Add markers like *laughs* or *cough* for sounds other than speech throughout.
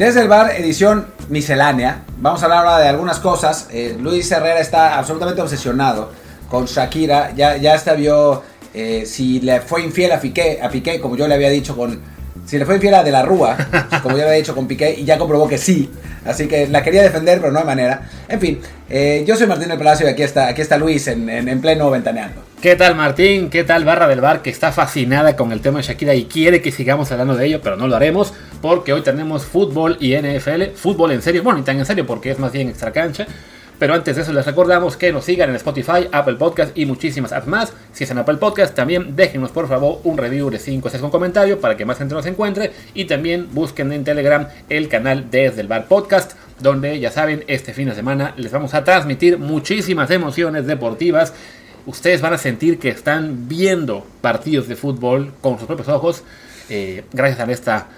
Desde el bar, edición miscelánea. Vamos a hablar ahora de algunas cosas. Eh, Luis Herrera está absolutamente obsesionado con Shakira. Ya, ya hasta vio eh, si le fue infiel a Piqué, a Piqué, como yo le había dicho con. Si le fue infiel a De la Rúa, *laughs* como yo le había dicho con Piqué, y ya comprobó que sí. Así que la quería defender, pero no hay manera. En fin, eh, yo soy Martín del Palacio y aquí está, aquí está Luis en, en, en pleno ventaneando. ¿Qué tal Martín? ¿Qué tal Barra del Bar que está fascinada con el tema de Shakira y quiere que sigamos hablando de ello, pero no lo haremos porque hoy tenemos fútbol y NFL, fútbol en serio, bueno, ni tan en serio porque es más bien extra cancha. Pero antes de eso les recordamos que nos sigan en Spotify, Apple Podcast y muchísimas apps más. Si es en Apple Podcast, también déjenos por favor un review de 5 o 6 con comentario para que más gente nos encuentre. Y también busquen en Telegram el canal Desde el Bar Podcast, donde ya saben, este fin de semana les vamos a transmitir muchísimas emociones deportivas. Ustedes van a sentir que están viendo partidos de fútbol con sus propios ojos, eh, gracias a esta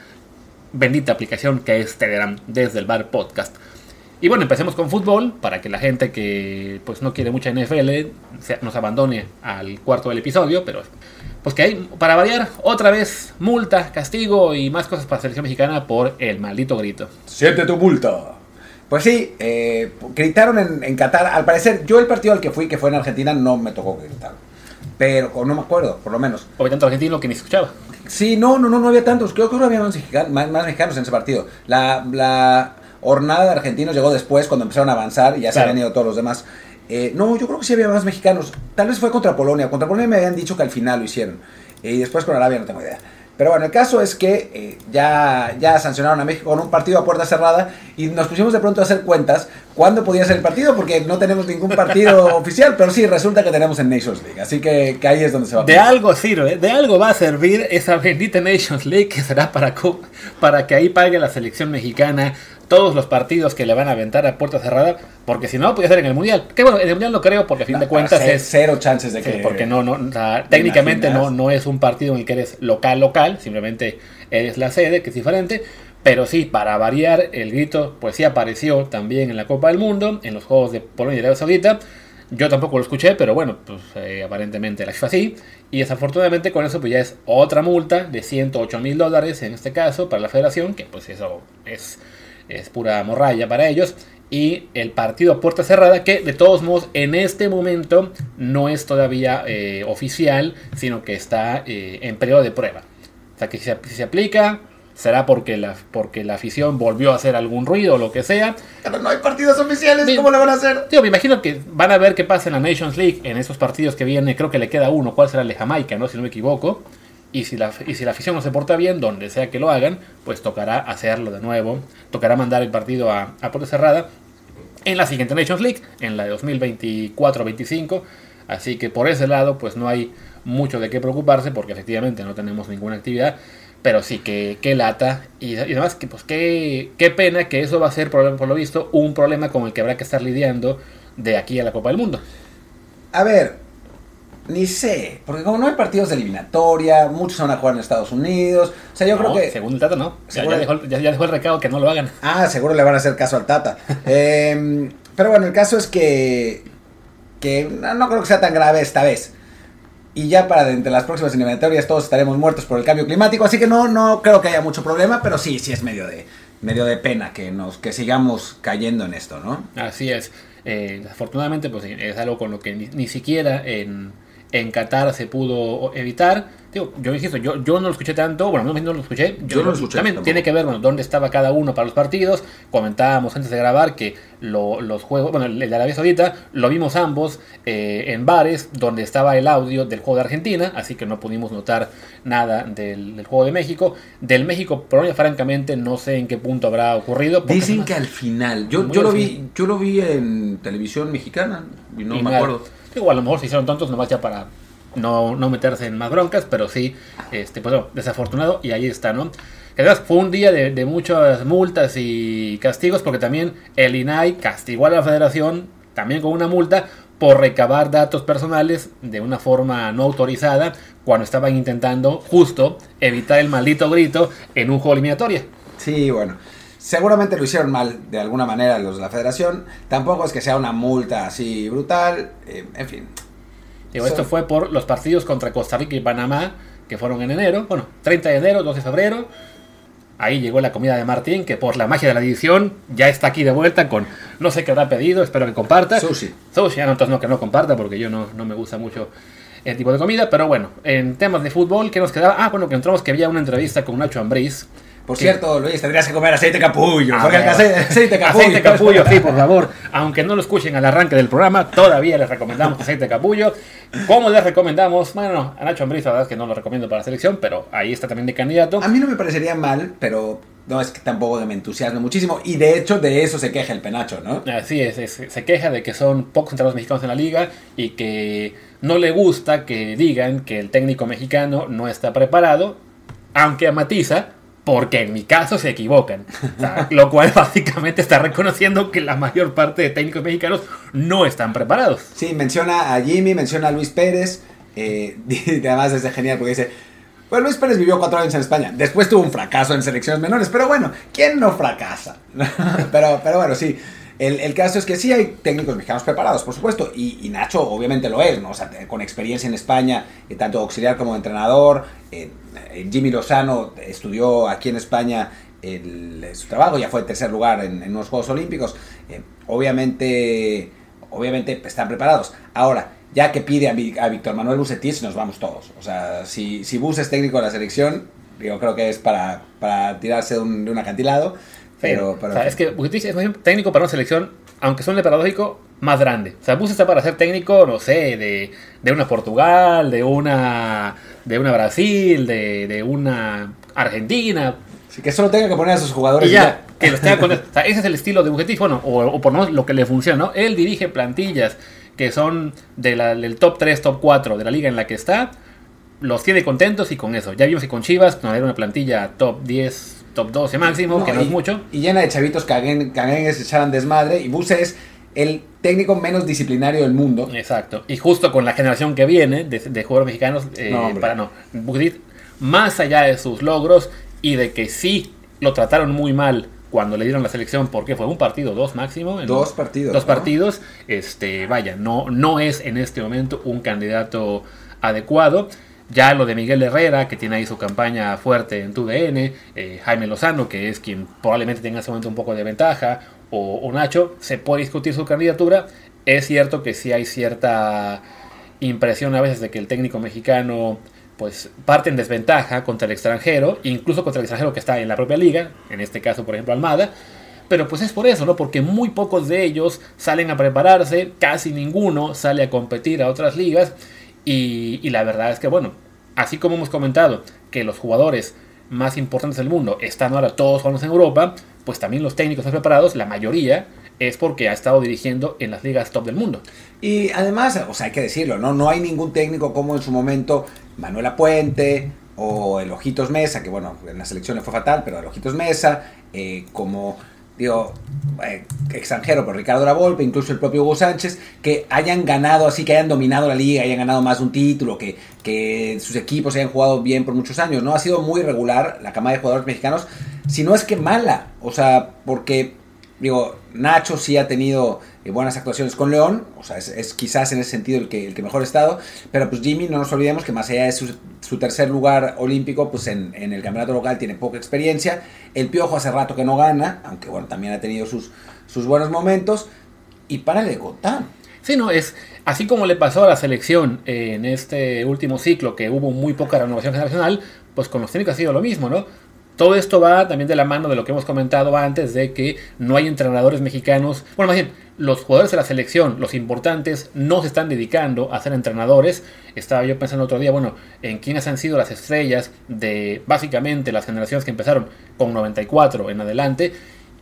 bendita aplicación que es Telegram Desde el Bar Podcast. Y bueno, empecemos con fútbol para que la gente que pues no quiere mucha NFL nos abandone al cuarto del episodio, pero pues que hay para variar otra vez multa, castigo y más cosas para la selección mexicana por el maldito grito. Siente tu multa. Pues sí, eh, gritaron en, en, Qatar. Al parecer, yo el partido al que fui, que fue en Argentina, no me tocó gritar. Pero, o no me acuerdo, por lo menos. Había tanto argentino que ni escuchaba. Sí, no, no, no, no había tantos. Creo que no había más, más, más mexicanos en ese partido. La, la hornada de argentinos llegó después, cuando empezaron a avanzar y ya claro. se habían ido todos los demás. Eh, no, yo creo que sí había más mexicanos. Tal vez fue contra Polonia. Contra Polonia me habían dicho que al final lo hicieron. Y después con Arabia no tengo idea. Pero bueno, el caso es que eh, ya, ya sancionaron a México con un partido a puerta cerrada y nos pusimos de pronto a hacer cuentas cuándo podía ser el partido porque no tenemos ningún partido *laughs* oficial, pero sí, resulta que tenemos en Nations League, así que, que ahí es donde se va a De algo sirve, de algo va a servir esa bendita Nations League que será para, para que ahí pague la selección mexicana todos los partidos que le van a aventar a puerta cerrada, porque si no, podía ser en el Mundial. Que bueno, en el Mundial no creo, porque a fin no, de cuentas cero, es... Cero chances de que... Porque no, no, o sea, técnicamente no, no es un partido en el que eres local, local, simplemente eres la sede, que es diferente. Pero sí, para variar, el grito pues sí apareció también en la Copa del Mundo, en los Juegos de Polonia y Arabia Saudita. Yo tampoco lo escuché, pero bueno, pues eh, aparentemente la FIFA sí. Y desafortunadamente con eso pues ya es otra multa de 108 mil dólares en este caso para la federación, que pues eso es es pura morralla para ellos. Y el partido a puerta cerrada, que de todos modos en este momento no es todavía eh, oficial, sino que está eh, en periodo de prueba. O sea que si se, si se, aplica, será porque la, porque la afición volvió a hacer algún ruido o lo que sea. Pero no hay partidos oficiales, ¿cómo le van a hacer? Tío, me imagino que van a ver qué pasa en la Nations League en esos partidos que viene. Creo que le queda uno, ¿cuál será el de Jamaica, no? si no me equivoco? Y si, la, y si la afición no se porta bien, donde sea que lo hagan, pues tocará hacerlo de nuevo. Tocará mandar el partido a, a puerta cerrada en la siguiente Nations League, en la de 2024-25. Así que por ese lado, pues no hay mucho de qué preocuparse, porque efectivamente no tenemos ninguna actividad. Pero sí que, que lata. Y, y además, que, pues qué, qué pena que eso va a ser, por, por lo visto, un problema con el que habrá que estar lidiando de aquí a la Copa del Mundo. A ver, ni sé, porque como no hay partidos de eliminatoria, muchos van a jugar en Estados Unidos. O sea, yo no, creo que. Según el Tata, no. Ya, ya, dejó, ya, ya, dejó, el recado que no lo hagan. *laughs* Ah, seguro le van a hacer caso al Tata. *laughs* eh, pero bueno, el caso es que. Que no, no, creo que sea tan grave esta vez. Y ya para entre las próximas eliminatorias todos estaremos muertos por el cambio climático. Así que no, no creo que haya mucho problema, pero sí, sí es medio de, medio de pena que, nos, que sigamos cayendo en esto, ¿no? Así es. Eh, afortunadamente, pues es algo con lo que ni, ni siquiera en en Qatar se pudo evitar. Digo, yo insisto, yo, yo no lo escuché tanto, bueno, no, no lo escuché. Yo, yo no lo escuché. También tampoco. tiene que ver, bueno, dónde estaba cada uno para los partidos. Comentábamos antes de grabar que lo, los juegos, bueno, el de Arabia Saudita, lo vimos ambos eh, en bares donde estaba el audio del juego de Argentina, así que no pudimos notar nada del, del juego de México. Del México, Polonia, francamente, no sé en qué punto habrá ocurrido. Dicen que al final, yo, yo lo vi, yo lo vi en televisión mexicana y no y me acuerdo. Digo, a lo mejor se hicieron tontos nomás ya para no, no meterse en más broncas, pero sí, este, pues, bueno, desafortunado y ahí está, ¿no? Además, fue un día de, muchas multas y castigos porque también el INAI castigó a la federación también con una multa por recabar datos personales de una forma no autorizada cuando estaban intentando justo evitar el maldito grito en un juego eliminatoria. Sí, bueno. Seguramente lo hicieron mal de alguna manera los de la federación. Tampoco es que sea una multa así brutal. Eh, en fin. Digo, so, esto fue por los partidos contra Costa Rica y Panamá, que fueron en enero. Bueno, 30 de enero, 2 de febrero. Ahí llegó la comida de Martín, que por la magia de la edición ya está aquí de vuelta con no sé qué habrá pedido, espero que comparta. Sushi. Sushi, ah, no, entonces no, que no comparta porque yo no, no me gusta mucho el tipo de comida. Pero bueno, en temas de fútbol, ¿qué nos quedaba? Ah, bueno, que entramos que había una entrevista con Nacho Ambriz. Por que- cierto, Luis, tendrías que comer aceite capullo. Porque el aceite, capullo. Aceite capullo, sí, por favor. Aunque no lo escuchen al arranque del programa, todavía les recomendamos aceite capullo. ¿Cómo les recomendamos? Bueno, a Nacho Ambriz, la verdad es que no lo recomiendo para la selección, pero ahí está también de candidato. A mí no me parecería mal, pero no es que tampoco me entusiasme muchísimo. Y de hecho, de eso se queja el penacho, ¿no? Así es, es- se queja de que son pocos entrenadores mexicanos en la liga y que no le gusta que digan que el técnico mexicano no está preparado, aunque matiza, porque en mi caso se equivocan. O sea, *laughs* lo cual básicamente está reconociendo que la mayor parte de técnicos mexicanos no están preparados. Sí, menciona a Jimmy, menciona a Luis Pérez. eh, y *laughs* además es genial porque dice: Pues Luis Pérez vivió cuatro años en España. Después tuvo un fracaso en selecciones menores. Pero bueno, ¿quién no fracasa? *laughs* pero, pero bueno, sí. El, caso es que sí hay técnicos mexicanos preparados, por supuesto, y, y Nacho obviamente lo es, ¿no? O sea, con experiencia en España, eh, tanto auxiliar como entrenador. eh, eh, Jimmy Lozano estudió aquí en España el- su trabajo, ya fue tercer lugar en, unos Juegos Olímpicos. Eh, obviamente, obviamente están preparados. Ahora, ya que pide a, Víctor Manuel Bucetich, nos vamos todos. O sea, si, si Bus es técnico de la selección, yo creo que es para, para tirarse de un acantilado. Pero, pero o sea, es que Bucetich es más técnico para una selección, aunque suene paradójico, más grande. O sea, Bus está para ser técnico, no sé, de, de una Portugal, de una, de una Brasil, de, de una Argentina, sí, que solo tenga que poner a sus jugadores. y ya, que lo esté con- *laughs* o sea, ese es el estilo de Bucetich, bueno, o, o por lo menos lo que le funciona, ¿no? Él dirige plantillas que son de la- del top 3, top 4 de la liga en la que está, los tiene contentos y con eso. Ya vimos que con Chivas, no era una plantilla top 10, top 12 máximo, No, que no y, es mucho. Y llena de chavitos caguen, caguengues, se echaran desmadre. Y Bus es el técnico menos disciplinario del mundo. Exacto. Y justo con la generación que viene de, de jugadores mexicanos, eh, No, para no. Bucetich, más allá de sus logros y de que sí lo trataron muy mal cuando le dieron la selección, porque fue un partido, dos máximo. en- Dos partidos, Dos ¿no? partidos. Este, vaya, no, no es en este momento un candidato adecuado. Ya lo de Miguel Herrera, que tiene ahí su campaña fuerte en TUDN, eh, Jaime Lozano, que es quien probablemente tenga en ese momento un poco de ventaja, o, o Nacho, se puede discutir su candidatura. Es cierto que sí hay cierta impresión a veces de que el técnico mexicano pues parte en desventaja contra el extranjero, incluso contra el extranjero que está en la propia liga, en este caso por ejemplo Almada, pero pues es por eso, ¿no? Porque muy pocos de ellos salen a prepararse, casi ninguno sale a competir a otras ligas y, la verdad es que bueno, así como hemos comentado que los jugadores más importantes del mundo están ahora todos jugando en Europa, pues también los técnicos más preparados, la mayoría, es porque ha estado dirigiendo en las ligas top del mundo. Y además, o sea, hay que decirlo, ¿no? No hay ningún técnico como en su momento Manuela Puente o el Ojitos Mesa, que bueno, en la selección le fue fatal, pero el Ojitos Mesa, eh, como, digo, eh, extranjero, pero Ricardo Lavolpe, incluso el propio Hugo Sánchez, que hayan ganado así, que hayan dominado la liga, hayan ganado más un título, que, que sus equipos hayan jugado bien por muchos años, ¿no? Ha sido muy regular la camada de jugadores mexicanos, si no es que mala, o sea, porque Digo, Nacho sí ha tenido eh, buenas actuaciones con León, o sea, es, quizás en ese sentido el que, el que mejor ha estado, pero pues Jimmy, no nos olvidemos que más allá de su, su tercer lugar olímpico, pues en, en, el campeonato local tiene poca experiencia, el Piojo hace rato que no gana, aunque bueno, también ha tenido sus, sus buenos momentos, y para de contar. Sí, no, es así como le pasó a la selección eh, en este último ciclo, que hubo muy poca renovación generacional, pues con los técnicos ha sido lo mismo, ¿no? Todo esto va también de la mano de lo que hemos comentado antes, de que no hay entrenadores mexicanos. Bueno, más bien, los jugadores de la selección, los importantes, no se están dedicando a ser entrenadores. Estaba yo pensando otro día, bueno, en quiénes han sido las estrellas de básicamente las generaciones que empezaron con 94 en adelante.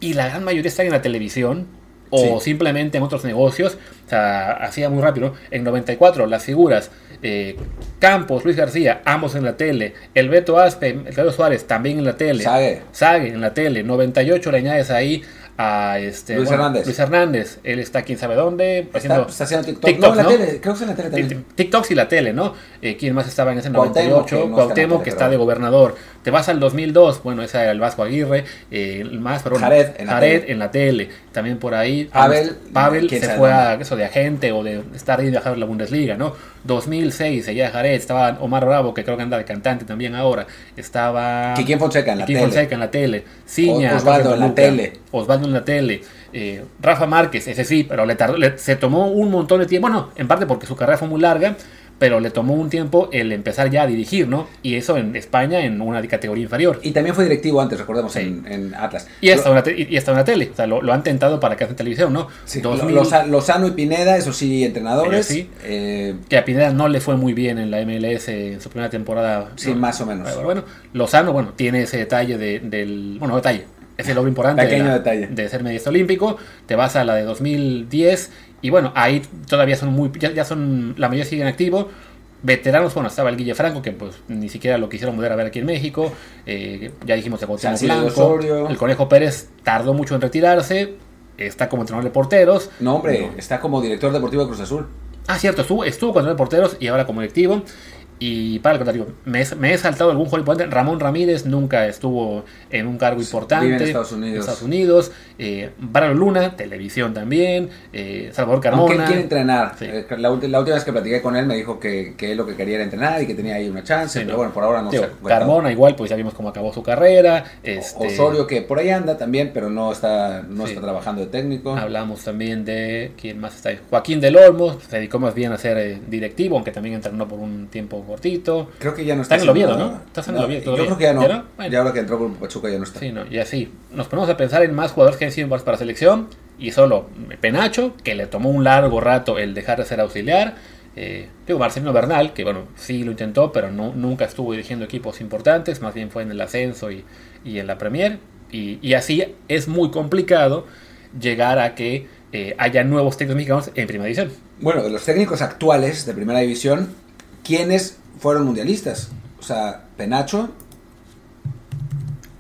Y la gran mayoría están en la televisión, o sí. simplemente en otros negocios. O sea, hacía muy rápido. En 94, las figuras eh, Campos, Luis García, ambos en la tele. El Beto Aspe, el Carlos Suárez, también en la tele. Sague. Sague en la tele. 98 le añades ahí a este Luis Hernández. Luis Hernández. Él está quién sabe dónde. Haciendo está haciendo TikTok. TikTok, no, la tele. Creo que es en la tele también. TikToks y la tele, ¿no? Eh, ¿Quién más estaba en ese Cuauhtémoc, 98? que no está en la Cuauhtémoc, que está de gobernador. Te vas al 2002, bueno, ese era el Vasco Aguirre, eh, más, bueno, Jared en la Jared tele. en la tele. También por ahí. Pavel, Pavel se sabe fue a eso de agente o de estar ahí de viajar a la Bundesliga, ¿no? 2006, seguía Jared, estaba Omar Bravo, que creo que anda de cantante también ahora. Estaba. Quiquín Fonseca en la tele. Fonseca en la tele. Ciña, Osvaldo en la tele. Osvaldo en la tele. eh, Rafa Márquez, ese sí, pero le tardó, le- se tomó un montón de tiempo. Bueno, en parte porque su carrera fue muy larga, pero le tomó un tiempo el empezar ya a dirigir, ¿no? Y eso en España en una categoría inferior. Y también fue directivo antes, recordemos, Sí. en, en Atlas. Y hasta, una y hasta una tele, o sea, lo, lo han tentado para que hagan televisión, ¿no? Sí, 2000, Loza- Lozano y Pineda, eso sí, entrenadores. Sí. Eh, que a Pineda no le fue muy bien en la MLS en su primera temporada. sí, ¿no? más o menos. Pero bueno, Lozano, bueno, tiene ese detalle de- del. Bueno, detalle. Es el logro importante Pequeño de, la- detalle. de ser medallista olímpico. Te vas a la de 2010. Y bueno, ahí todavía son muy. Ya, ya son. La mayoría siguen activo. Veteranos, bueno, estaba el Guille Franco, que pues ni siquiera lo quisieron mudar a ver aquí en México. Eh, ya dijimos de Salcido de Blanco. El Conejo Pérez tardó mucho en retirarse. Está como entrenador de porteros. No, hombre, No. está como director deportivo de Cruz Azul. Ah, cierto, estuvo, estuvo cuando era porteros y ahora como directivo. Y para el contrario, me, he- me he saltado algún jugador importante. Ramón Ramírez nunca estuvo en un cargo importante. vive en Estados Unidos. En Estados Unidos. Eh, Bárbaro Luna, televisión también. Eh, Salvador Aunque Carmona. él quiere entrenar. Sí. Eh, La, la última vez que platiqué con él me dijo que, que él lo que quería era entrenar y que tenía ahí una chance. Sí, pero ¿no? bueno, por ahora no Digo, se. Carmona igual, pues ya vimos cómo acabó su carrera. Este, Osorio que por ahí anda también, pero no está, no Sí. está trabajando de técnico. Hablamos también de. ¿Quién más está ahí? Joaquín del Olmo. Se dedicó más bien a ser eh, directivo, aunque también entrenó por un tiempo cortito. Creo que ya no está. Está en el Oviedo, nada. ¿no? Estás en el Oviedo Yo creo que ya no. ¿Ya ¿Ya, no? Bueno. ahora que entró con Pachuca ya no está. Sí, no, y así. Nos ponemos a pensar en más jugadores que han sido para selección. Y solo Penacho, que le tomó un largo rato el dejar de ser auxiliar. Eh, digo, Marcelino Bernal, que bueno, sí lo intentó, pero no, nunca estuvo dirigiendo equipos importantes. Más bien fue en el ascenso y, y en la Premier. Y, y así es muy complicado llegar a que eh, haya nuevos técnicos mexicanos en primera división. Bueno, de los técnicos actuales de primera división, ¿quiénes fueron mundialistas? O sea, Penacho.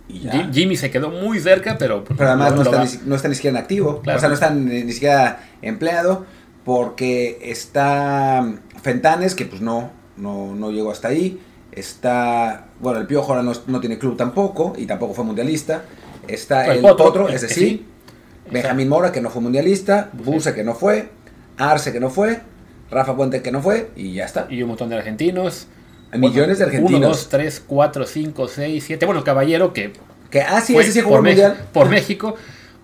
Y ya. Ji- Jimmy se quedó muy cerca, pero. Pero además no está, ni, no está ni siquiera en activo. Claro. O sea, no está ni, ni siquiera empleado. Porque está Fentanes, que pues no, no, no llegó hasta ahí. Está. Bueno, el Piojo ahora no, no tiene club tampoco. Y tampoco fue mundialista. Está El el, Potro, Potro, que- ese sí. sí. Benjamín Mora, que no fue mundialista. Buse, que no fue. Arce, que no fue. Rafa Puente, que no fue. Y ya está. Y un montón de argentinos. Millones de argentinos. 1, 2, 3, 4, 5, 6, 7. Bueno, Caballero, que Que, ah, sí, fue ese sí jugó por, mundial. por México.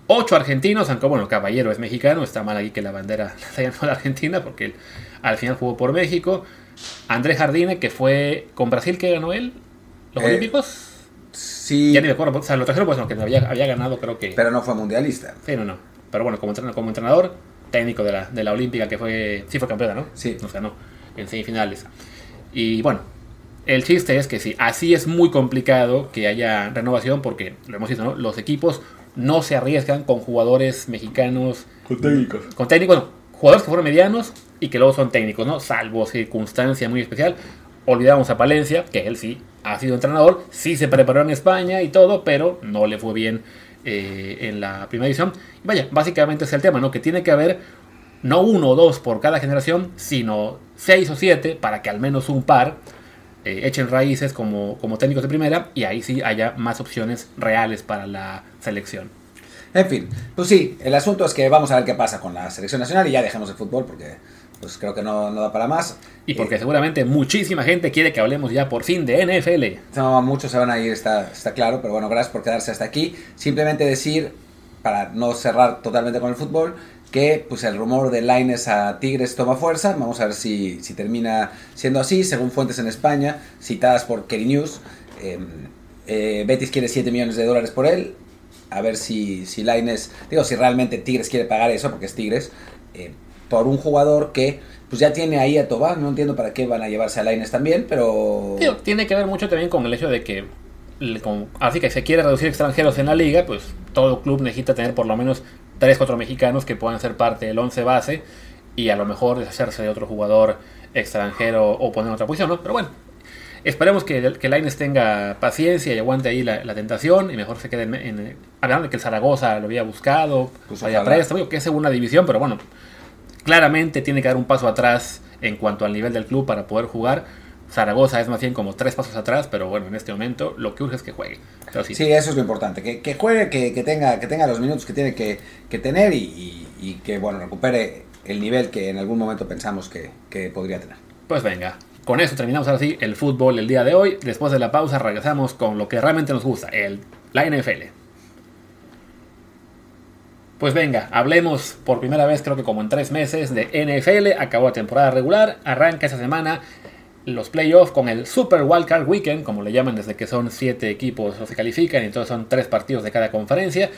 8 argentinos, aunque bueno, Caballero es mexicano. Está mal aquí que la bandera *laughs* la hayan la Argentina, porque él al final jugó por México. Andrés Jardine, que fue con Brasil, que ganó él. Los Eh, Olímpicos. Sí, Ya ni me acuerdo. O sea, lo trajeron, pues, no, que había, había ganado, creo que. pero no fue mundialista. Sí, no, no. Pero bueno, como entrenador, como entrenador técnico de la, de la Olímpica, que fue. Sí, fue campeona, ¿no? Sí. Nos ganó en semifinales. Y bueno, el chiste es que sí, así es muy complicado que haya renovación, porque lo hemos visto, ¿no? Los equipos no se arriesgan con jugadores mexicanos. Con técnicos. Con técnicos, no. Jugadores que fueron medianos y que luego son técnicos, ¿no? Salvo circunstancia muy especial. Olvidamos a Palencia, que él sí ha sido entrenador, sí se preparó en España y todo, pero no le fue bien eh, en la primera división. Y vaya, básicamente es el tema, ¿no? Que tiene que haber no uno o dos por cada generación, sino seis o siete para que al menos un par eh, echen raíces como, como técnicos de primera y ahí sí haya más opciones reales para la selección. En fin, pues sí, el asunto es que vamos a ver qué pasa con la selección nacional y ya dejemos el fútbol porque pues creo que no, no da para más. Y porque Eh, seguramente muchísima gente quiere que hablemos ya por fin de NFL. no, muchos se van a ir, está, está claro, pero bueno, gracias por quedarse hasta aquí. Simplemente decir, para no cerrar totalmente con el fútbol, que pues el rumor de Laines a Tigres toma fuerza. Vamos a ver si, si termina siendo así, según fuentes en España, citadas por Kerry News. eh, eh, Betis quiere 7 millones de dólares por él. A ver si, si Laines, digo, si realmente Tigres quiere pagar eso, porque es Tigres, eh, por un jugador que pues ya tiene ahí a Tobán. No entiendo para qué van a llevarse a Laines también, pero. Tiene que ver mucho también con el hecho de que, con- así que se quiere reducir extranjeros en la liga, pues todo club necesita tener por lo menos 3, 4 mexicanos que puedan ser parte del 11 base y a lo mejor deshacerse de otro jugador extranjero o poner en otra posición, ¿no? Pero bueno, Esperemos que, que Laines tenga paciencia y aguante ahí la, tentación y mejor se quede en, Hablando de que el Zaragoza lo había buscado, pues vaya préstamo, que es segunda división, pero bueno, claramente tiene que dar un paso atrás en cuanto al nivel del club para poder jugar. Zaragoza es más bien como tres pasos atrás, pero bueno, en este momento lo que urge es que juegue. sí. eso es lo importante, que, juegue, que, tenga, que tenga los minutos que tiene que, tener y, que bueno, recupere el nivel que en algún momento pensamos que, que podría tener. Pues venga, con eso terminamos ahora sí el fútbol el día de hoy. Después de la pausa regresamos con lo que realmente nos gusta, el, la NFL. Pues venga, hablemos por primera vez creo que como en tres meses de NFL. Acabó la temporada regular, arranca esa semana los playoffs con el Super Wildcard Weekend, como le llaman desde que son siete equipos los que califican y entonces son tres partidos de cada conferencia.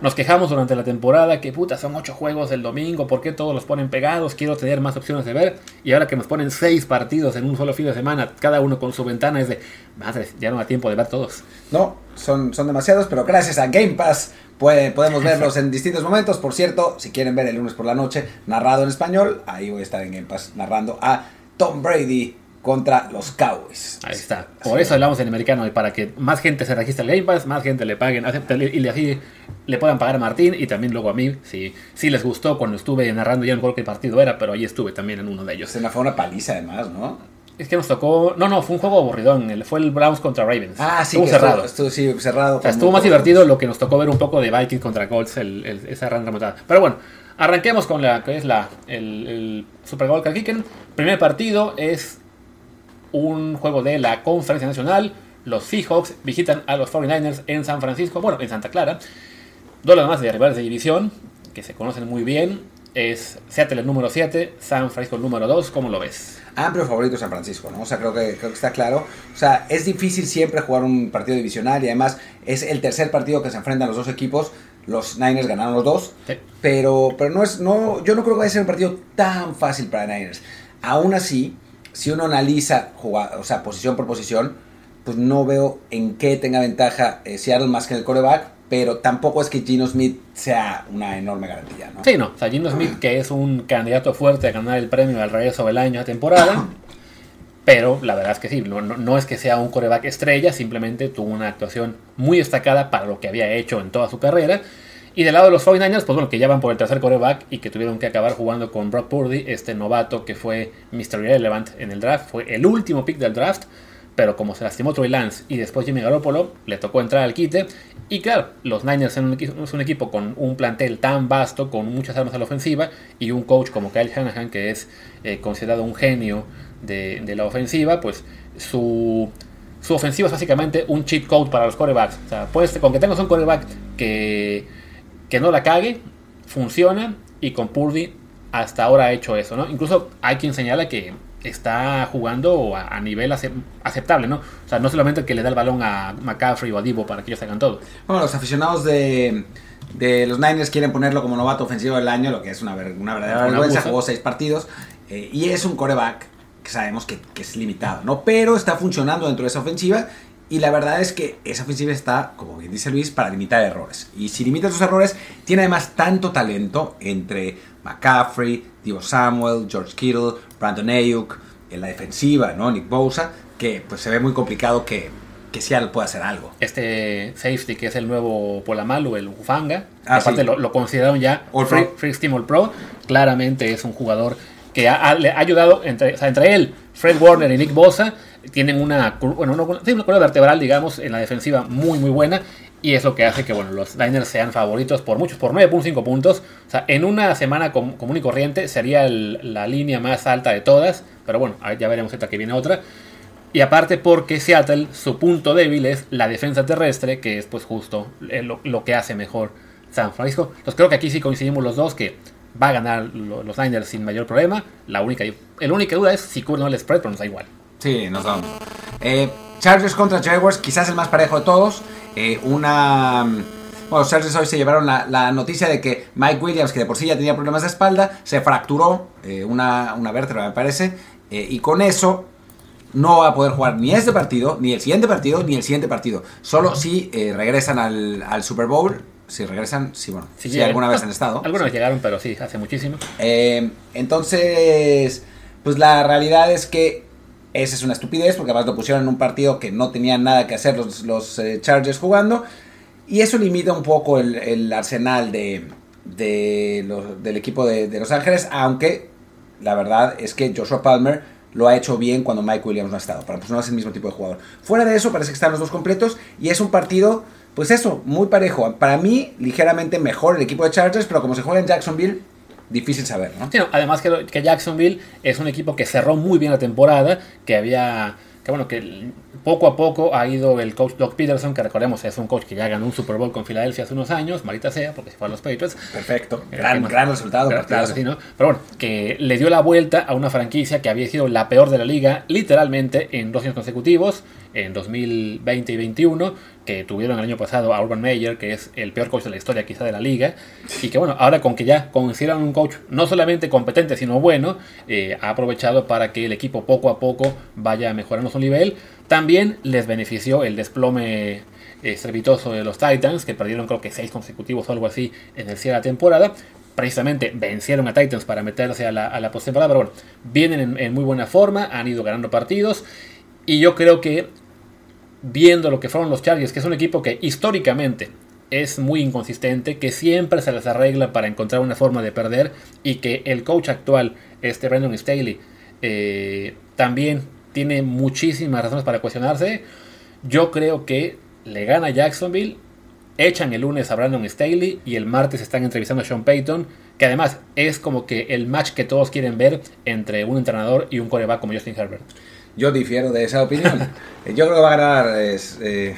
Nos quejamos durante la temporada que puta, son ocho juegos del domingo, ¿por qué todos los ponen pegados? Quiero tener más opciones de ver. Y ahora que nos ponen seis partidos en un solo fin de semana, cada uno con su ventana, es de, madre, ya no da tiempo de ver todos. No, son, son demasiados, pero gracias a Game Pass podemos verlos en distintos momentos. Por cierto, si quieren ver el lunes por la noche, narrado en español, ahí voy a estar en Game Pass narrando a Tom Brady contra los Cowboys. Ahí está. Por eso hablamos en americano, para que más gente se registre en Game Pass, más gente le paguen, y así le puedan pagar a Martín y también luego a mí, si, si les gustó cuando estuve narrando, ya no recuerdo qué partido era, pero ahí estuve también en uno de ellos. Se me fue una paliza además, ¿no? Es que nos tocó. No, no, fue un juego aburridón. Fue el Browns contra Ravens. Ah, sí, estuvo cerrado. Estuvo, sí, cerrado. estuvo más divertido lo que nos tocó ver un poco de Vikings contra Colts, el, esa ronda remontada. Pero bueno, arranquemos con la que es la, el, el Super Bowl Kicken. Primer partido es un juego de la Conferencia Nacional. Los Seahawks visitan a los 49ers en San Francisco, bueno, en Santa Clara. Dos más de rivales de división, que se conocen muy bien. Es Seattle el número 7, San Francisco el número 2. ¿Cómo lo ves? Amplio favorito San Francisco, ¿no? O sea, creo que, creo que está claro. O sea, es difícil siempre jugar un partido divisional y además es el tercer partido que se enfrentan los dos equipos. Los Niners ganaron los dos, pero, pero no es, no, yo no creo que vaya a ser un partido tan fácil para Niners. Aún así, si uno analiza o sea, posición por posición, pues no veo en qué tenga ventaja eh, Seattle más que en el coreback, pero tampoco es que Gino Smith sea una enorme garantía, ¿no? Sí, no, o sea, Gino Smith que es un candidato fuerte a ganar el premio al regreso del año a temporada, pero la verdad es que sí, no, no, es que sea un coreback estrella, simplemente tuvo una actuación muy destacada para lo que había hecho en toda su carrera y del lado de los 49ers, pues bueno, que ya van por el tercer coreback y que tuvieron que acabar jugando con Brock Purdy, este novato que fue Mr. Relevant en el draft, fue el último pick del draft, pero como se lastimó Troy Lance y después Jimmy Garoppolo, le tocó entrar al quite. Y claro, los Niners son un, equipo, con un plantel tan vasto, con muchas armas a la ofensiva, y un coach como Kyle Shanahan, que es eh, considerado un genio de, la ofensiva, pues su, su ofensiva es básicamente un cheat code para los corebacks. O sea, pues con que tengas un coreback que que no la cague, funciona y con Purdy hasta ahora ha hecho eso, ¿no? Incluso hay quien señala que está jugando a, nivel aceptable, ¿no? O sea, no solamente que le da el balón a McCaffrey o a Divo para que ellos hagan todo. Bueno, los aficionados de, los Niners quieren ponerlo como novato ofensivo del año, lo que es una, una verdadera vergüenza. Jugó seis partidos eh, y es un coreback que sabemos que, que, es limitado, ¿no? Pero está funcionando dentro de esa ofensiva y la verdad es que esa ofensiva está, como bien dice Luis, para limitar errores. Y si limita esos errores, tiene además tanto talento entre McCaffrey, Divo Samuel, George Kittle, Brandon Ayuk, en la defensiva, ¿no? Nick Bosa, que pues se ve muy complicado que, que Seattle pueda hacer algo. Este safety que es el nuevo Polamalu, el Ufanga, ah, aparte lo, consideraron ya Free, Steam All Pro, claramente es un jugador que ha, ayudado entre, entre él, Fred Warner y Nick Bosa tienen una, bueno, una, una vertebral, digamos, en la defensiva muy, muy buena. Y es lo que hace que bueno, los Niners sean favoritos por muchos, por 9.5 puntos. O sea, en una semana común y corriente sería la línea más alta de todas. Pero bueno, ya veremos esta que viene otra. Y aparte porque Seattle, su punto débil es la defensa terrestre, que es pues justo eh, lo, que hace mejor San Francisco. Entonces creo que aquí sí coincidimos los dos que va a ganar los Niners sin mayor problema. La única, la única duda es si cubre no el spread, pero nos da igual. Sí, nos vamos. Eh, Chargers contra Jaguars, quizás el más parejo de todos. Eh, una. Bueno, Chargers hoy se llevaron la, noticia de que Mike Williams, que de por sí ya tenía problemas de espalda, se fracturó eh, una, una vértebra, me parece. y con eso no va a poder jugar ni este partido, ni el siguiente partido, ni el siguiente partido. Solo si regresan al, Super Bowl. Si regresan, sí, bueno, si alguna vez han *laughs* estado. Algunos llegaron, pero sí, hace muchísimo. entonces, pues la realidad es que Esa es una estupidez porque además lo pusieron en un partido que no tenían nada que hacer los, los eh, Chargers jugando. Y eso limita un poco el, el arsenal de, de del equipo de, de Los Ángeles, aunque la verdad es que Joshua Palmer lo ha hecho bien cuando Mike Williams no ha estado, pero pues no es el mismo tipo de jugador. Fuera de eso, parece que están los dos completos y es un partido, pues eso, muy parejo. Para mí, ligeramente mejor el equipo de Chargers, pero como se juega en Jacksonville, difícil saber, ¿no? Sí, no, además que, que Jacksonville es un equipo que cerró muy bien la temporada, que había, que bueno, que poco a poco ha ido el coach Doc Peterson, que recordemos es un coach que ya ganó un Super Bowl con Filadelfia hace unos años, malita sea, porque se fue a los Patriots. Perfecto. Eh, Gran, gran resultado. Claro, sí, ¿no? Pero bueno, que le dio la vuelta a una franquicia que había sido la peor de la liga, literalmente, en dos años consecutivos, en 2020 y 2021, que tuvieron el año pasado a Urban Meyer, que es el peor coach de la historia quizá de la liga, y que bueno, ahora con que ya consideran un coach no solamente competente, sino bueno, eh, ha aprovechado para que el equipo poco a poco vaya mejorando su nivel. También les benefició el desplome estrepitoso de los Titans, que perdieron creo que seis consecutivos o algo así en el cierre de la temporada. Precisamente vencieron a Titans para meterse a la, postemporada, pero bueno, vienen en, en muy buena forma, han ido ganando partidos. Y yo creo que viendo lo que fueron los Chargers, que es un equipo que históricamente es muy inconsistente, que siempre se les arregla para encontrar una forma de perder y que el coach actual, este Brandon Staley, eh, también tiene muchísimas razones para cuestionarse. Yo creo que le gana Jacksonville, echan el lunes a Brandon Staley y el martes están entrevistando a Sean Payton, que además es como que el match que todos quieren ver entre un entrenador y un coreback como Justin Herbert. Yo difiero de esa opinión. *laughs* Yo creo que va a ganar es, eh,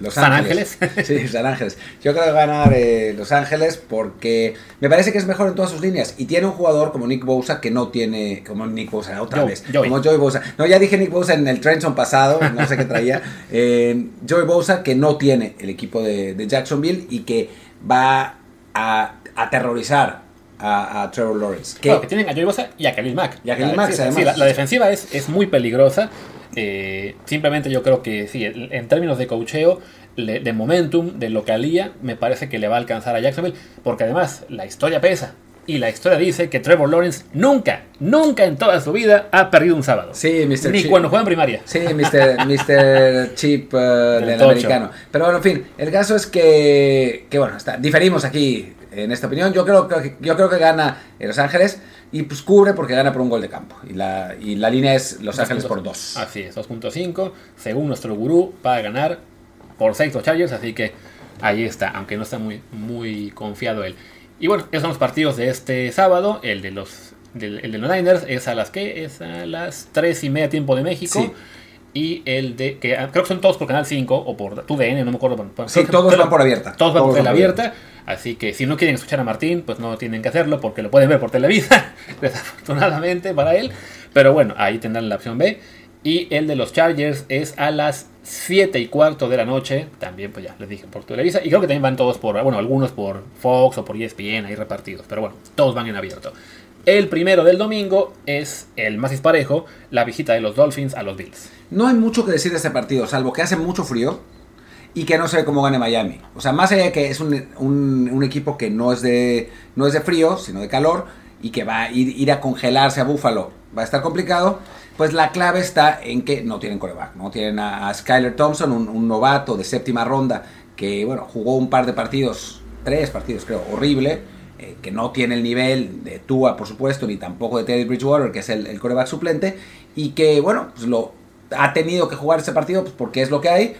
Los ¿San Ángeles. Sí, San Ángeles. Yo creo que va a ganar eh, Los Ángeles porque me parece que es mejor en todas sus líneas. Y tiene un jugador como Nick Bosa que no tiene. Como Nick Bosa, otra vez. Joey. Como Joey Bosa. No, ya dije Nick Bosa en el Trenson pasado, no sé qué traía. *laughs* Eh, Joey Bosa que no tiene el equipo de, de Jacksonville y que va a aterrorizar a, a Trevor Lawrence. Que, Claro, que tienen a Joey Bosa y a Khalil Mack. Y a Khalil La- Mack, además. sí, la, la defensiva es, es muy peligrosa. Eh, simplemente yo creo que sí, en términos de cocheo, de momentum, de localía, me parece que le va a alcanzar a Jacksonville. Porque además la historia pesa. Y la historia dice que Trevor Lawrence nunca, nunca en toda su vida ha perdido un sábado. Sí, Mr. Ni Chip. cuando juega en primaria. Sí, Mr. *laughs* Mr. Chip eh, del americano. Pero bueno, en fin, el caso es que, que bueno, está, diferimos aquí en esta opinión. Yo creo que, yo creo que gana Los Ángeles y pues cubre porque gana por un gol de campo. Y la, y la línea es Los Ángeles por dos. Así es, 2.5. Según nuestro gurú, va a ganar por 6 los Chargers. Así que ahí está, aunque no está muy, muy confiado él. Y bueno, esos son los partidos de este sábado. El de los, del, el de los Niners es a las que es a las 3 y media tiempo de México. Sí. Y el de, que ah, creo que son todos por Canal 5 o por TUDN, no me acuerdo. por- Sí, todos van por abierta. Todos van por Todos por abierta. Así que si no quieren escuchar a Martín, pues no tienen que hacerlo porque lo pueden ver por Televisa, *laughs* desafortunadamente para él. Pero bueno, ahí tendrán la opción B. Y el de los Chargers es a las 7 y cuarto de la noche. También, pues ya les dije, por Televisa. Y creo que también van todos por, bueno, algunos por Fox o por ESPN ahí repartidos. Pero bueno, todos van en abierto. El primero del domingo es el más disparejo, la visita de los Dolphins a los Bills. No hay mucho que decir de este partido, salvo que hace mucho frío y que no sé cómo gane Miami. O sea, más allá de que es un, un- equipo que no es, de, no es de frío, sino de calor, y que va a ir, a congelarse a Buffalo, va a estar complicado, pues la clave está en que no tienen coreback, ¿no? Tienen a, Skyler Thompson, un, un novato de séptima ronda, que, bueno, jugó un par de partidos, tres partidos creo, horrible, eh, que no tiene el nivel de Tua, por supuesto, ni tampoco de Teddy Bridgewater, que es el, el coreback suplente, y que, bueno, pues lo ha tenido que jugar ese partido pues, porque es lo que hay,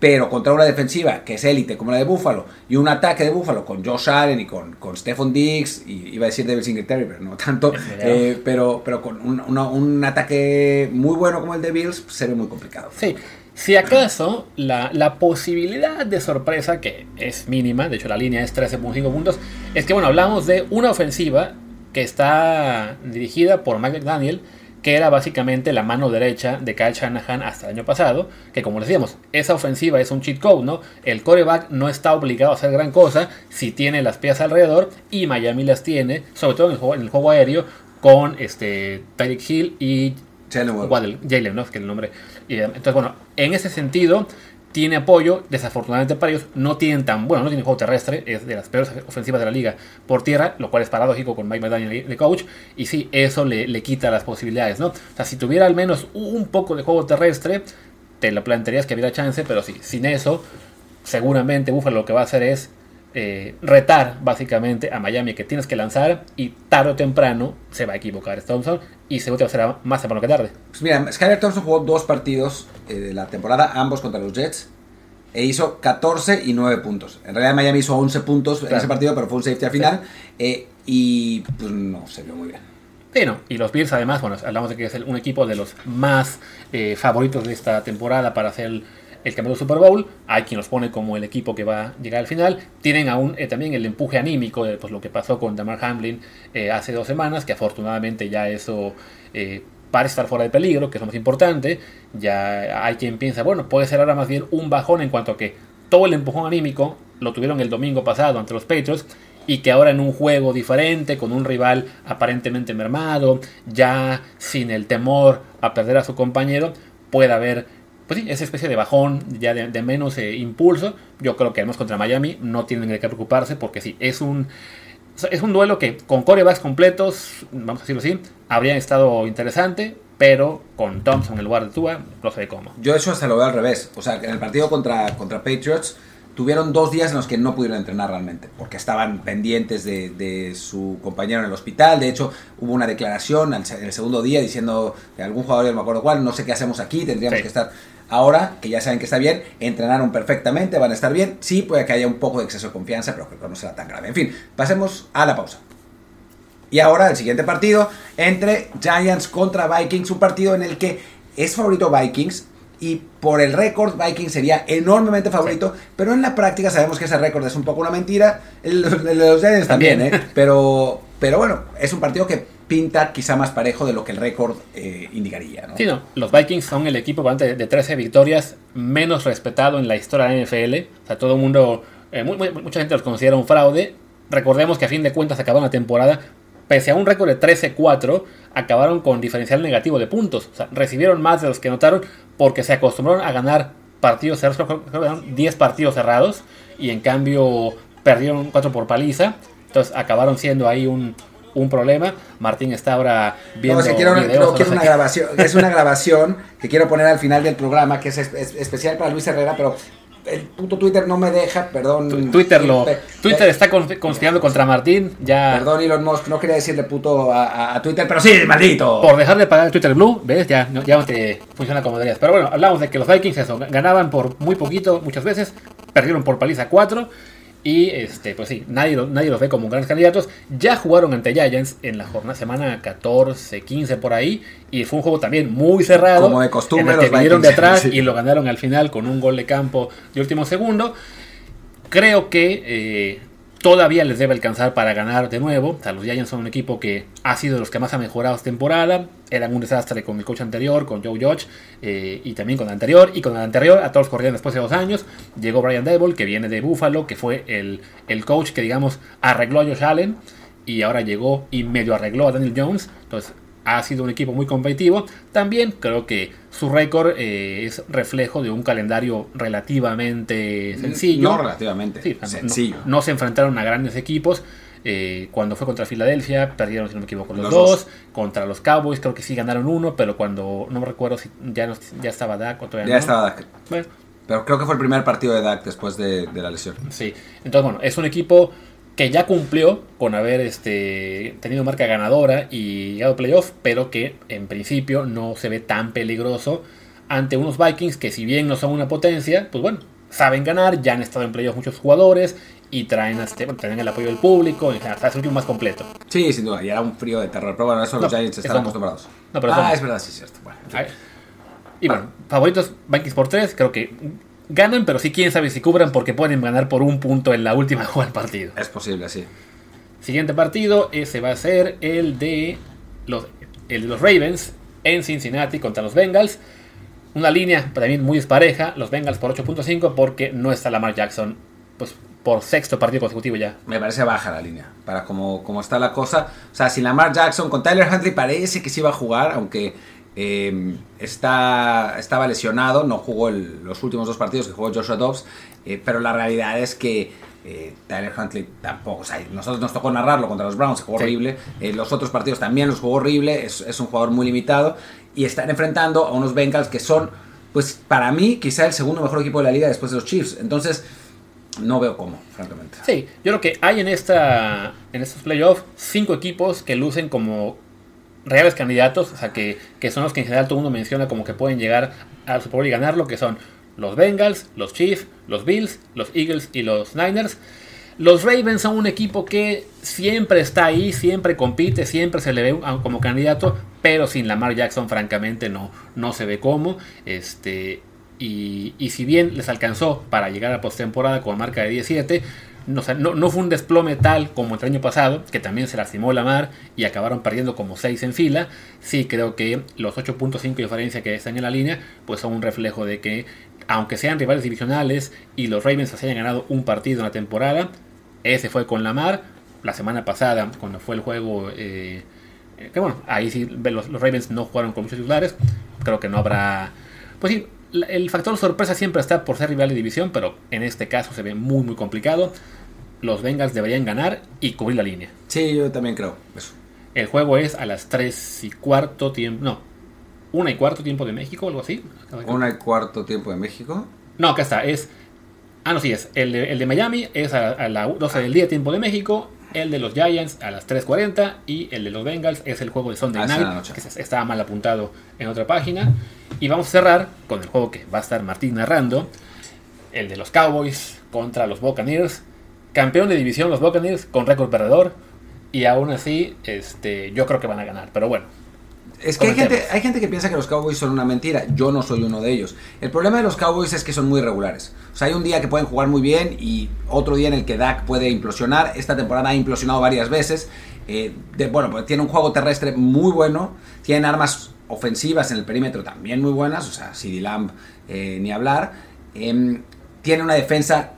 pero contra una defensiva que es élite como la de Buffalo y un ataque de Buffalo con Josh Allen y con, con Stephon Diggs y iba a decir Devin Singletary pero no tanto eh, pero, pero con un, una- un ataque muy bueno como el de Bills pues, se ve muy complicado. Sí, si acaso la, la posibilidad de sorpresa, que es mínima, de hecho la línea es 13.5 puntos, es que bueno, hablamos de una ofensiva que está dirigida por Mike McDaniel, que era básicamente la mano derecha de Kyle Shanahan hasta el año pasado, que como decíamos, esa ofensiva es un cheat code, ¿no? El coreback no está obligado a hacer gran cosa si tiene las piezas alrededor y Miami las tiene, sobre todo en el juego, en el juego aéreo, con este Tyreek Hill y Jalen ¿no? Es que el nombre. Entonces, bueno, en ese sentido, tiene apoyo, desafortunadamente para ellos no tienen tan, bueno, no tienen juego terrestre, es de las peores ofensivas de la liga por tierra, lo cual es paradójico con Mike McDaniel de coach, y sí, eso le, le, quita las posibilidades, ¿no? O sea, si tuviera al menos un poco de juego terrestre, te lo plantearías que hubiera chance, pero sí, sin eso, seguramente Buffalo lo que va a hacer es eh, retar básicamente a Miami que tienes que lanzar y tarde o temprano se va a equivocar Thompson y seguro será más temprano que tarde. Pues mira, Skyler Thompson jugó dos partidos eh, de la temporada, ambos contra los Jets, e hizo 14 y 9 puntos. En realidad Miami hizo 11 puntos en ese partido, pero fue un safety al final eh, y pues no se vio muy bien. Sí, y los Bills además, bueno, hablamos de que es un equipo de los más favoritos de esta temporada para hacer el el campeonato Super Bowl. Hay quien los pone como el equipo que va a llegar al final. Tienen aún eh, también el empuje anímico de pues, lo que pasó con Damar Hamlin eh, hace dos semanas, que afortunadamente ya eso eh, parece estar fuera de peligro, que es lo importante. Ya hay quien piensa, bueno, puede ser ahora más bien un bajón en cuanto a que todo el empujón anímico lo tuvieron el domingo pasado ante los Patriots y que ahora en un juego diferente, con un rival aparentemente mermado, ya sin el temor a perder a su compañero, pueda haber pues sí, esa especie de bajón, ya de, menos eh, impulso. Yo creo que además contra Miami no tienen que preocuparse porque sí, es un, es un duelo que con corebacks completos, vamos a decirlo así, habría estado interesante, pero con Thompson en el lugar de Tua, no sé cómo. Yo eso hasta lo veo al revés. O sea, en el partido contra, contra Patriots tuvieron dos días en los que no pudieron entrenar realmente, porque estaban pendientes de, su compañero en el hospital. De hecho, hubo una declaración en el segundo día diciendo que algún jugador, no me acuerdo cuál, no sé qué hacemos aquí, tendríamos que estar. Ahora que ya saben que está bien, entrenaron perfectamente, van a estar bien. Sí, puede que haya un poco de exceso de confianza, pero creo que no será tan grave. En fin, pasemos a la pausa. Y ahora el siguiente partido entre Giants contra Vikings, un partido en el que es favorito Vikings, y por el récord Viking sería enormemente favorito, pero en la práctica sabemos que ese récord es un poco una mentira, el, de los Giants también, ¿eh? pero, pero bueno, es un partido que pinta quizá más parejo de lo que el récord eh, indicaría. ¿no? Sí, no, los Vikings son el equipo de, de 13 victorias menos respetado en la historia de la NFL, o sea, todo el mundo, eh, mucha gente los considera un fraude, recordemos que a fin de cuentas acabaron la temporada pese a un récord de 13-4, acabaron con diferencial negativo de puntos. O sea, recibieron más de los que notaron porque se acostumbraron a ganar partidos cerrados, creo que 10 partidos cerrados, y en cambio perdieron 4 por paliza. Entonces acabaron siendo ahí un, problema. Martín está ahora viendo. No, quiero, una grabación. Es una *laughs* grabación que quiero poner al final del programa, que es especial para Luis Herrera, pero el puto Twitter no me deja, perdón. Twitter lo, Twitter está conspirando contra Martín, ya. Perdón Elon Musk, no quería decirle puto a, Twitter, pero sí, maldito. Por dejar de pagar el Twitter Blue, ¿ves? Ya, ya no te funciona como deberías. Pero bueno, hablamos de que los Vikings eso, ganaban por muy poquito muchas veces, perdieron por paliza 4 y este, pues sí, nadie, nadie los ve como grandes candidatos. Ya jugaron ante Giants en la jornada semana 14, 15 por ahí. Y fue un juego también muy cerrado. Como de costumbre. En el que vinieron de *laughs* atrás y lo ganaron al final con un gol de campo de último segundo. Creo que eh, todavía les debe alcanzar para ganar de nuevo. O sea, los Giants son un equipo que ha sido de los que más ha mejorado esta temporada. Eran un desastre con el coach anterior, con Joe Judge, eh, y también con el anterior. Y con el anterior, a todos corrían después de dos años. Llegó Brian Devil, que viene de Buffalo, que fue el, el coach que, digamos, arregló a Josh Allen. Y ahora llegó y medio arregló a Daniel Jones. Entonces, ha sido un equipo muy competitivo. También creo que su récord eh, es reflejo de un calendario relativamente sencillo. No relativamente sencillo. No, se enfrentaron a grandes equipos. Eh, cuando fue contra Filadelfia, perdieron, si no me equivoco, los, dos. Contra los Cowboys, creo que sí ganaron uno, pero cuando no me recuerdo si ya, ya estaba Dak o todavía Ya estaba Dak. pero creo que fue el primer partido de Dak después de, de la lesión. Sí, entonces bueno, es un equipo que ya cumplió con haber este, tenido marca ganadora y llegado a playoff, pero que en principio no se ve tan peligroso ante unos Vikings que si bien no son una potencia, pues bueno, saben ganar, ya han estado en playoff muchos jugadores y traen, este, el apoyo del público, hasta es un más completo. Sí, sin duda, y era un frío de terror, pero bueno, eso los Giants están acostumbrados. No, pero ah, es verdad, sí, es cierto. y bueno, favoritos Vikings por 3, creo que ganan, pero sí quién sabe si cubran porque pueden ganar por un punto en la última jugada del partido. Es posible, sí. Siguiente partido, ese va a ser el de los, el de los Ravens en Cincinnati contra los Bengals. Una línea también muy despareja, los Bengals por 8.5 porque no está Lamar Jackson pues por sexto partido consecutivo ya. Me parece baja la línea, para como, como está la cosa. O sea, si Lamar Jackson con Tyler Huntley parece que sí va a jugar, aunque eh, está, estaba lesionado, no jugó los últimos dos partidos que jugó Joshua Dobbs, eh, pero la realidad es que eh, Tyler Huntley tampoco, o sea, nosotros nos tocó narrarlo contra los Browns, jugó horrible, los otros partidos también los jugó horrible, es, es un jugador muy limitado y están enfrentando a unos Bengals que son, pues para mí, quizá el segundo mejor equipo de la liga después de los Chiefs, entonces no veo cómo, francamente. Sí, yo creo que hay en, esta, en estos playoffs cinco equipos que lucen como reales candidatos, o sea, que, son los que en general todo el mundo menciona como que pueden llegar al Super Bowl y ganarlo, que son los Bengals, los Chiefs, los Bills, los Eagles y los Niners. Los Ravens son un equipo que siempre está ahí, siempre compite, siempre se le ve como candidato, pero sin Lamar Jackson, francamente, no, no se ve como. Este, y, y si bien les alcanzó para llegar a postemporada con marca de 17, no, fue un desplome tal como el año pasado, que también se lastimó la mar y acabaron perdiendo como 6 en fila. Sí creo que los 8.5 de diferencia que están en la línea, pues son un reflejo de que, aunque sean rivales divisionales y los Ravens se hayan ganado un partido en la temporada, ese fue con la mar. La semana pasada, cuando fue el juego, eh, que bueno, ahí sí los, los Ravens no jugaron con muchos titulares. Creo que no habrá. Pues sí, el factor sorpresa siempre está por ser rival de división, pero en este caso se ve muy muy complicado. Los Bengals deberían ganar y cubrir la línea. Sí, yo también creo eso. El juego es a las 3 y cuarto tiempo. No, 1 y cuarto tiempo de México, algo así. 1 y cuarto tiempo de México. No, acá está. Es. Ah, no, sí, es. El de, el de Miami es a, las 12 del día, tiempo de México. El de los Giants a las 3.40. Y el de los Bengals es el juego de Sunday ah, Night. Que estaba mal apuntado en otra página. Y vamos a cerrar con el juego que va a estar Martín narrando. El de los Cowboys contra los Buccaneers. Campeón de división los Buccaneers con récord perdedor. Y aún así, este, yo creo que van a ganar. Pero bueno. Es que hay gente, hay gente que piensa que los Cowboys son una mentira. Yo no soy uno de ellos. El problema de los Cowboys es que son muy regulares. O sea, hay un día que pueden jugar muy bien y otro día en el que Dak puede implosionar. Esta temporada ha implosionado varias veces. Eh, bueno, pues tiene un juego terrestre muy bueno. Tienen armas ofensivas en el perímetro también muy buenas, o sea, CD Lamb eh, ni hablar. Em, tiene una defensa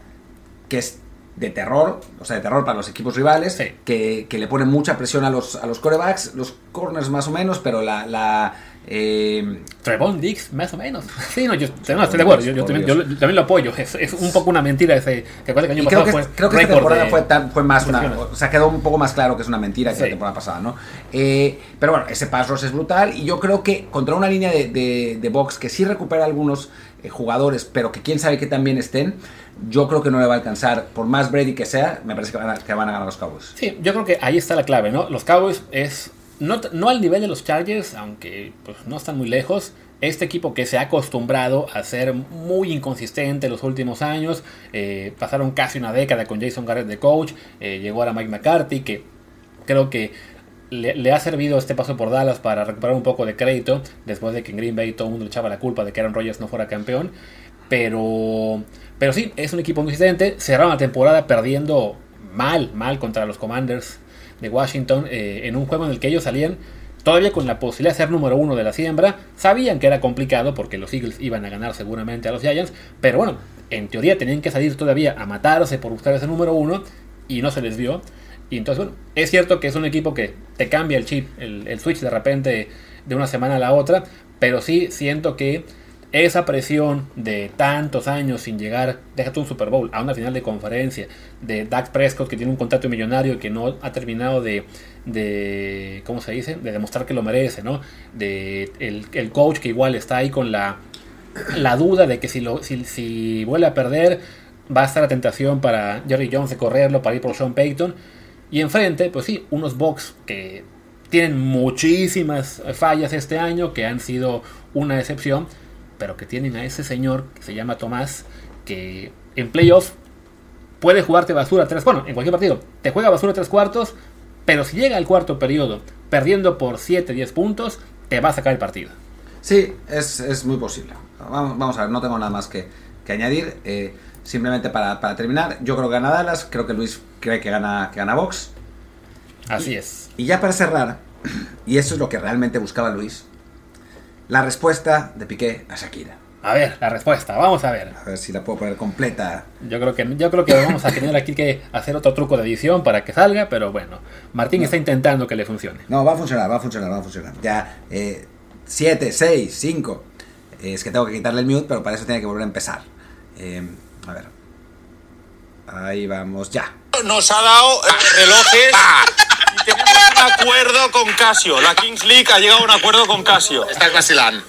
que es de terror, o sea, de terror para los equipos rivales, que, le pone mucha presión a los, a los corebacks, los corners más o menos, pero la, la eh, Trevon Dix, más o menos. *laughs* Sí, no, yo, estoy de acuerdo. Yo, también, lo apoyo. Es, un poco una mentira ese. Que que año creo que, fue creo que esta temporada fue, fue, más una. O sea, quedó un poco más claro que es una mentira que la temporada pasada, ¿no? Eh, pero bueno, ese pass rush es brutal. Y yo creo que contra una línea de, de, box que sí recupera algunos eh, jugadores, pero que quién sabe que también estén, yo creo que no le va a alcanzar. Por más Brady que sea, me parece que van a, a ganar los Cowboys. Sí, yo creo que ahí está la clave, ¿no? Los Cowboys es no, al nivel de los Chargers, aunque pues, no están muy lejos. Este equipo que se ha acostumbrado a ser muy inconsistente en los últimos años, eh, pasaron casi una década con Jason Garrett de coach, eh, llegó ahora Mike McCarthy, que creo que le, ha servido este paso por Dallas para recuperar un poco de crédito, después de que en Green Bay todo el mundo echaba la culpa de que Aaron Rodgers no fuera campeón. Pero, pero sí, es un equipo inconsistente, cerraron la temporada perdiendo mal, mal contra los Commanders de Washington eh, en un juego en el que ellos salían todavía con la posibilidad de ser número uno de la siembra. Sabían que era complicado porque los Eagles iban a ganar seguramente a los Giants, pero bueno, en teoría tenían que salir todavía a matarse por buscar ese número uno y no se les dio. Y entonces, bueno, es cierto que es un equipo que te cambia el chip, el, el switch de repente de una semana a la otra, pero sí siento que esa presión de tantos años sin llegar, déjate un Super Bowl, a una final de conferencia, de Dak Prescott que tiene un contrato millonario y que no ha terminado de, de ¿cómo se dice? De demostrar que lo merece, ¿no? De el, coach que igual está ahí con la, la duda de que si, lo, si, si vuelve a perder va a estar la tentación para Jerry Jones de correrlo, para ir por Sean Payton. Y enfrente, pues sí, unos Bucks que tienen muchísimas fallas este año, que han sido una excepción pero que tienen a ese señor que se llama Tomás, que en playoff puede jugarte basura tres, bueno, en cualquier partido, te juega basura tres cuartos, pero si llega al cuarto periodo perdiendo por 7, 10 puntos, te va a sacar el partido. Sí, es, muy posible. Vamos, a ver, no tengo nada más que, añadir. Eh, simplemente para, terminar, yo creo que gana Dallas, creo que Luis cree que gana, que gana Box. Así es. Y ya para cerrar, *clears throat* y eso es lo que realmente buscaba Luis, la respuesta de Piqué a Shakira. A ver, la respuesta, vamos a ver. A ver si la puedo poner completa. Yo creo que, yo creo que vamos a tener aquí que hacer otro truco de edición para que salga, pero bueno, Martín está intentando que le funcione. No, va a funcionar, va a funcionar, va a funcionar. Ya, eh, 7, 6, 5. Es que tengo que quitarle el mute, pero para eso tiene que volver a empezar. Eh, a ver. Ahí vamos, ya. Nos ha dado eh, relojes *laughs* tenemos un acuerdo con Casio. La Kings League ha llegado a un acuerdo con Casio. Estás vacilando.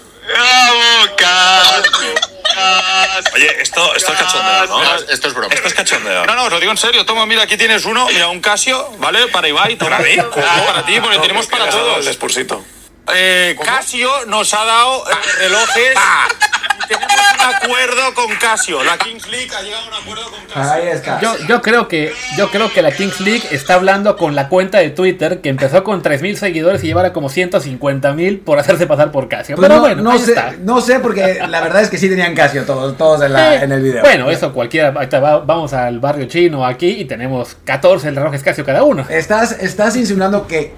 Oye, esto, esto es cachondeo, ¿no? No, esto es broma. Esto es cachondeo. No, no, os lo digo en serio. Toma, mira, aquí tienes uno. Mira, un Casio, ¿vale? Para Ibai. Para mí. Para ti, porque tenemos para todos. Expulsito. Eh, Casio nos ha dado eh, relojes y tenemos un acuerdo con Casio. La Kings League ha llegado a un acuerdo con Casio. Ahí está. Yo, yo creo que yo creo que la Kings League está hablando con la cuenta de Twitter que empezó con 3.000 seguidores y llevara como 150.000 por hacerse pasar por Casio. Pues Pero no, bueno, no ahí sé, está. no sé, porque la verdad es que sí tenían Casio todos, todos en, la- Eh, en el video. Bueno, eso cualquiera. Vamos al barrio chino aquí y tenemos 14 relojes Casio cada uno. Estás, estás insinuando que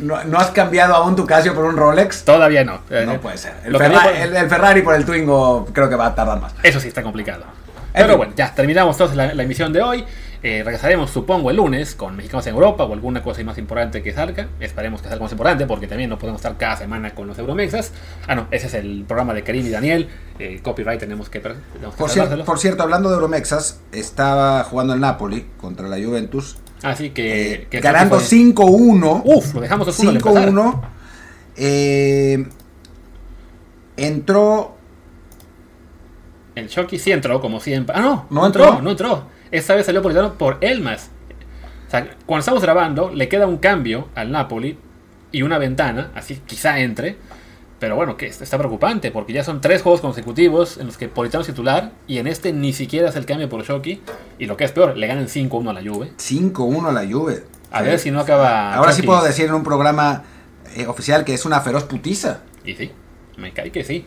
no, no has cambiado aún tu Casio por un Rolex. Todavía no. Eh, No puede ser. El, Ferra- dijo- el- el Ferrari por el Twingo creo que va a tardar más. Eso sí está complicado. Pero fin. bueno, ya terminamos entonces la, la emisión de hoy. Eh, regresaremos, supongo, el lunes con Mexicanos en Europa o alguna cosa más importante que salga. Esperemos que salga más importante porque también no podemos estar cada semana con los Euromexas. Ah, no, ese es el programa de Karim y Daniel. Eh, copyright tenemos que, tenemos que Por, cier- por cierto, hablando de Euromexas, estaba jugando el Napoli contra la Juventus, Así que. eh, que ganando fue- 5-1. Uf, lo dejamos 2-1 al empezar. 5-1. Eh, entró El Chucky sí entró, como siempre. Ah, no, ¿No entró? No entró. Esta vez salió Politano por Elmas. O sea, cuando estamos grabando, le queda un cambio al Napoli y una ventana, así quizá entre. Pero bueno, que está preocupante porque ya son tres juegos consecutivos en los que Politano es titular y en este ni siquiera hace el cambio por Shoki. Y lo que es peor, le ganan 5-1 a la Juve. 5-1 a la Juve. A Sí. ver si no acaba. Ahora sí puedo decir en un programa eh, oficial que es una feroz putiza. Y sí, me cae que sí.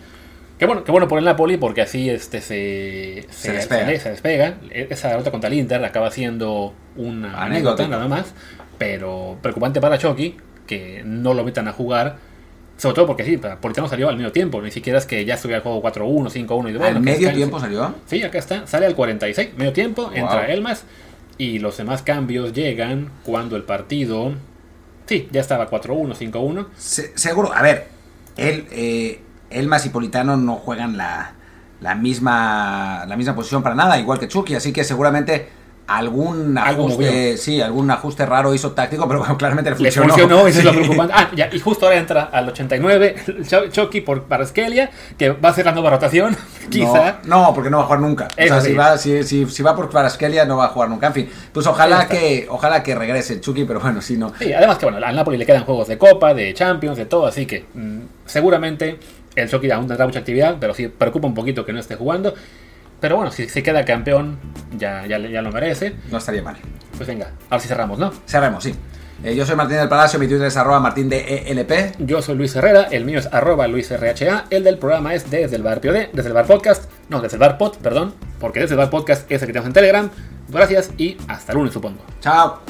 Qué bueno, qué bueno por el Napoli porque así este se, Se despega. Se, se despega. Esa derrota contra el Inter acaba siendo una anécdota nada más. Pero preocupante para Chucky que no lo metan a jugar. Sobre todo porque sí, Politano salió al medio tiempo. Ni siquiera es que ya estuviera el juego 4-1, 5-1 y bueno, ¿Al medio tiempo salió? Sí, acá está. Sale al 46, medio tiempo, entra Wow. Elmas. Y los demás cambios llegan cuando el partido. Sí, ya estaba 4-1, 5-1. Se- seguro, a ver, él, eh, Elmas y Politano no juegan la, la, misma, la misma posición para nada, igual que Chucky, así que seguramente algún ajuste, sí, algún ajuste raro hizo táctico, pero bueno, claramente le Le funcionó. funcionó, eso es lo Sí. preocupante. Ah, ya, y justo ahora entra al 89 el Cho- Chucky por Paraskelia, que va a ser la nueva rotación, *laughs* quizá. No, no, porque no va a jugar nunca. O sea, sí. si, va, si, si, si va por Kvaratskhelia no va a jugar nunca. En fin, pues ojalá que, ojalá que regrese Chucky, pero bueno, si no. Sí, además que bueno, al Napoli le quedan juegos de Copa, de Champions, de todo, así que mm, seguramente el Chucky aún tendrá mucha actividad, pero sí preocupa un poquito que no esté jugando. Pero bueno, si se queda campeón, ya, ya, ya lo merece. No estaría mal. Pues venga, ahora sí cerramos, ¿no? Cerremos, sí. Eh, yo soy Martín del Palacio, mi Twitter es arroba martín de ELP. Yo soy Luis Herrera, el mío es arroba luisrha, el del programa es desde el bar POD, desde el bar podcast, no, desde el bar pod, perdón, porque desde el bar podcast es el que tenemos en Telegram. Gracias y hasta el lunes supongo. Chao.